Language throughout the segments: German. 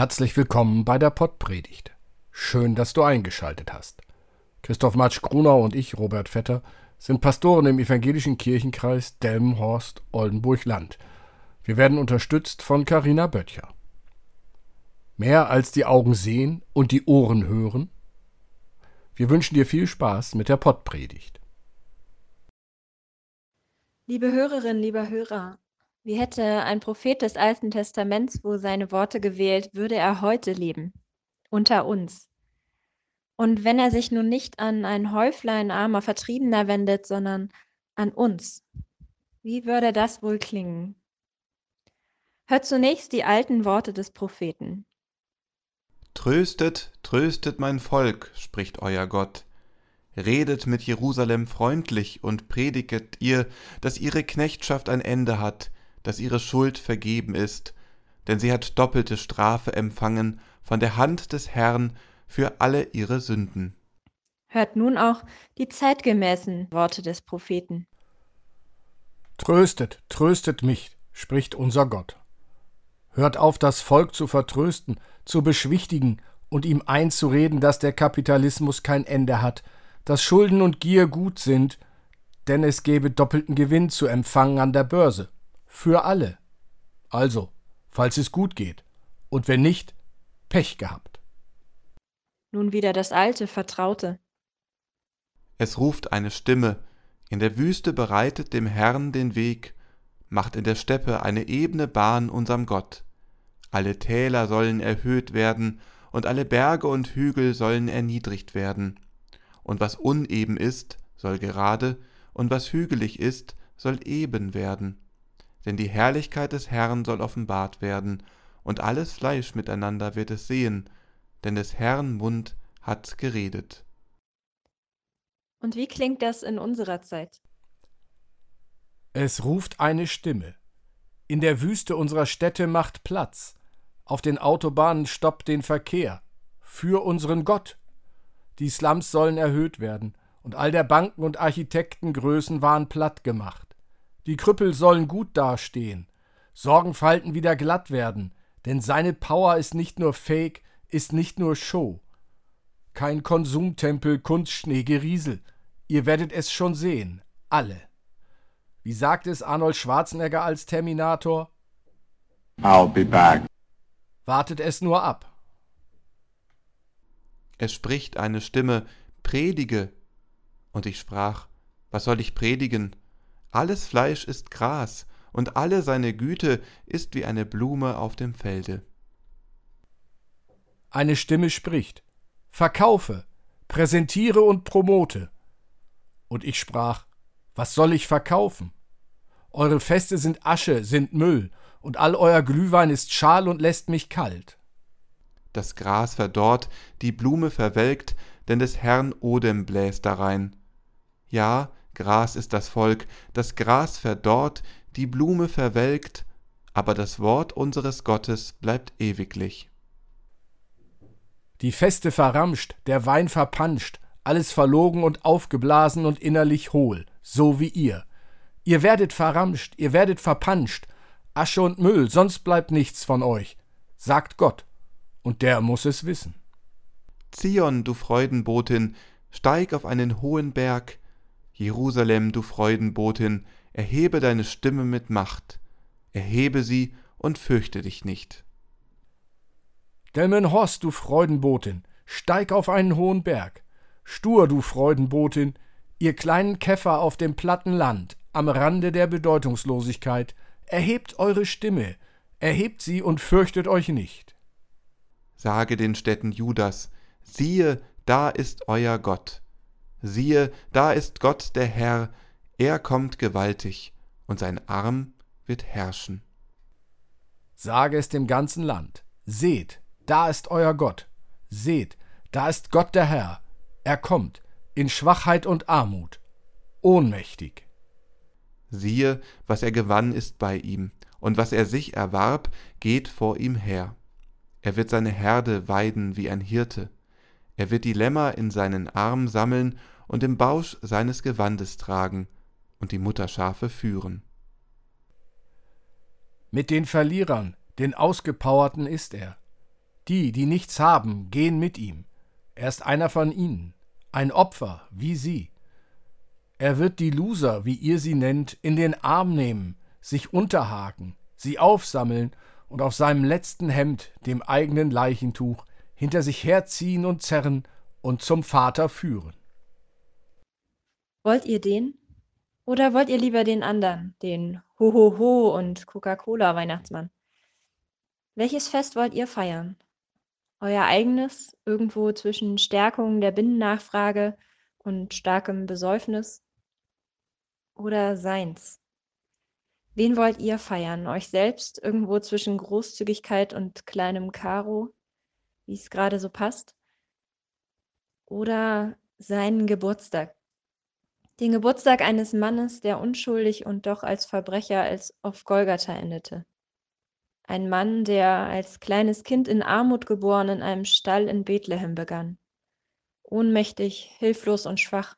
Herzlich willkommen bei der Pottpredigt. Schön, dass du eingeschaltet hast. Christoph Matsch Grunau und ich, Robert Vetter, sind Pastoren im evangelischen Kirchenkreis Delmenhorst Oldenburg-Land. Wir werden unterstützt von Karina Böttcher. Mehr als die Augen sehen und die Ohren hören? Wir wünschen dir viel Spaß mit der Pottpredigt. Liebe Hörerinnen, lieber Hörer, wie hätte ein Prophet des Alten Testaments wohl seine Worte gewählt, würde er heute leben, unter uns. Und wenn er sich nun nicht an ein Häuflein armer Vertriebener wendet, sondern an uns, wie würde das wohl klingen? Hört zunächst die alten Worte des Propheten. Tröstet, tröstet mein Volk, spricht euer Gott. Redet mit Jerusalem freundlich und prediget ihr, dass ihre Knechtschaft ein Ende hat, dass ihre Schuld vergeben ist, denn sie hat doppelte Strafe empfangen von der Hand des Herrn für alle ihre Sünden. Hört nun auch die zeitgemäßen Worte des Propheten. Tröstet, tröstet mich, spricht unser Gott. Hört auf, das Volk zu vertrösten, zu beschwichtigen und ihm einzureden, dass der Kapitalismus kein Ende hat, dass Schulden und Gier gut sind, denn es gebe doppelten Gewinn zu empfangen an der Börse. Für alle. Also, falls es gut geht. Und wenn nicht, Pech gehabt. Nun wieder das alte, vertraute. Es ruft eine Stimme, in der Wüste bereitet dem Herrn den Weg, macht in der Steppe eine ebene Bahn unserm Gott. Alle Täler sollen erhöht werden, und alle Berge und Hügel sollen erniedrigt werden. Und was uneben ist, soll gerade, und was hügelig ist, soll eben werden denn die Herrlichkeit des Herrn soll offenbart werden, und alles Fleisch miteinander wird es sehen, denn des Herrn Mund hat geredet. Und wie klingt das in unserer Zeit? Es ruft eine Stimme. In der Wüste unserer Städte macht Platz. Auf den Autobahnen stoppt den Verkehr. Für unseren Gott. Die Slums sollen erhöht werden, und all der Banken und Architektengrößen waren platt gemacht. Die Krüppel sollen gut dastehen, Sorgenfalten wieder glatt werden, denn seine Power ist nicht nur Fake, ist nicht nur Show. Kein Konsumtempel, Kunstschnee, Geriesel. Ihr werdet es schon sehen, alle. Wie sagt es Arnold Schwarzenegger als Terminator? I'll be back. Wartet es nur ab. Es spricht eine Stimme, Predige. Und ich sprach, was soll ich predigen? Alles Fleisch ist Gras, und alle seine Güte ist wie eine Blume auf dem Felde. Eine Stimme spricht, Verkaufe, präsentiere und promote. Und ich sprach, was soll ich verkaufen? Eure Feste sind Asche, sind Müll, und all euer Glühwein ist schal und lässt mich kalt. Das Gras verdorrt, die Blume verwelkt, denn des Herrn Odem bläst darein. Ja, Gras ist das Volk, das Gras verdorrt, die Blume verwelkt, aber das Wort unseres Gottes bleibt ewiglich. Die Feste verramscht, der Wein verpanscht, alles verlogen und aufgeblasen und innerlich hohl, so wie ihr. Ihr werdet verramscht, ihr werdet verpanscht, Asche und Müll, sonst bleibt nichts von euch, sagt Gott, und der muss es wissen. Zion, du Freudenbotin, steig auf einen hohen Berg, Jerusalem, du Freudenbotin, erhebe deine Stimme mit Macht, erhebe sie und fürchte dich nicht. Delmenhorst, du Freudenbotin, steig auf einen hohen Berg. Stur, du Freudenbotin, ihr kleinen Käfer auf dem platten Land, am Rande der Bedeutungslosigkeit, erhebt eure Stimme, erhebt sie und fürchtet euch nicht. Sage den Städten Judas, siehe, da ist euer Gott, siehe, da ist Gott der Herr, er kommt gewaltig, und sein Arm wird herrschen. Sage es dem ganzen Land, seht, da ist euer Gott, seht, da ist Gott der Herr, er kommt, in Schwachheit und Armut, ohnmächtig. Siehe, was er gewann, ist bei ihm, und was er sich erwarb, geht vor ihm her. Er wird seine Herde weiden wie ein Hirte. Er wird die Lämmer in seinen Arm sammeln und im Bausch seines Gewandes tragen und die Mutterschafe führen. Mit den Verlierern, den Ausgepowerten ist er. Die, die nichts haben, gehen mit ihm. Er ist einer von ihnen, ein Opfer wie sie. Er wird die Loser, wie ihr sie nennt, in den Arm nehmen, sich unterhaken, sie aufsammeln und auf seinem letzten Hemd, dem eigenen Leichentuch, hinter sich herziehen und zerren und zum Vater führen. Wollt ihr den? Oder wollt ihr lieber den anderen, den Hohoho und Coca-Cola Weihnachtsmann? Welches Fest wollt ihr feiern? Euer eigenes, irgendwo zwischen Stärkung der Binnennachfrage und starkem Besäufnis? Oder seins? Wen wollt ihr feiern? Euch selbst, irgendwo zwischen Großzügigkeit und kleinem Karo, wie es gerade so passt? Oder seinen Geburtstag? Den Geburtstag eines Mannes, der unschuldig und doch als Verbrecher als auf Golgatha endete. Ein Mann, der als kleines Kind in Armut geboren in einem Stall in Bethlehem begann. Ohnmächtig, hilflos und schwach.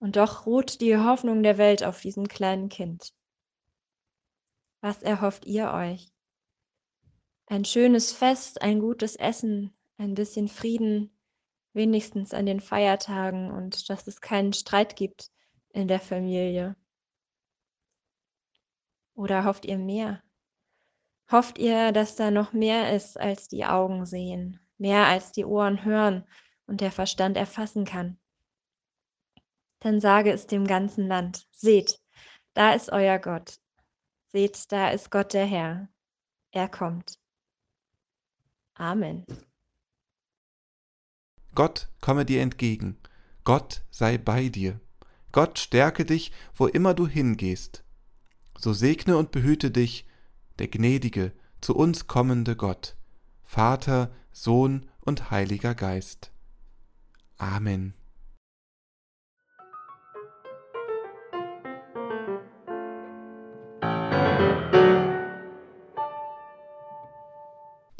Und doch ruht die Hoffnung der Welt auf diesem kleinen Kind. Was erhofft ihr euch? Ein schönes Fest, ein gutes Essen, ein bisschen Frieden, wenigstens an den Feiertagen und dass es keinen Streit gibt in der Familie. Oder hofft ihr mehr? Hofft ihr, dass da noch mehr ist, als die Augen sehen, mehr als die Ohren hören und der Verstand erfassen kann? Dann sage es dem ganzen Land, seht, da ist euer Gott. Seht, da ist Gott der Herr. Er kommt. Amen. Gott komme dir entgegen. Gott sei bei dir. Gott stärke dich, wo immer du hingehst. So segne und behüte dich der gnädige, zu uns kommende Gott, Vater, Sohn und Heiliger Geist. Amen.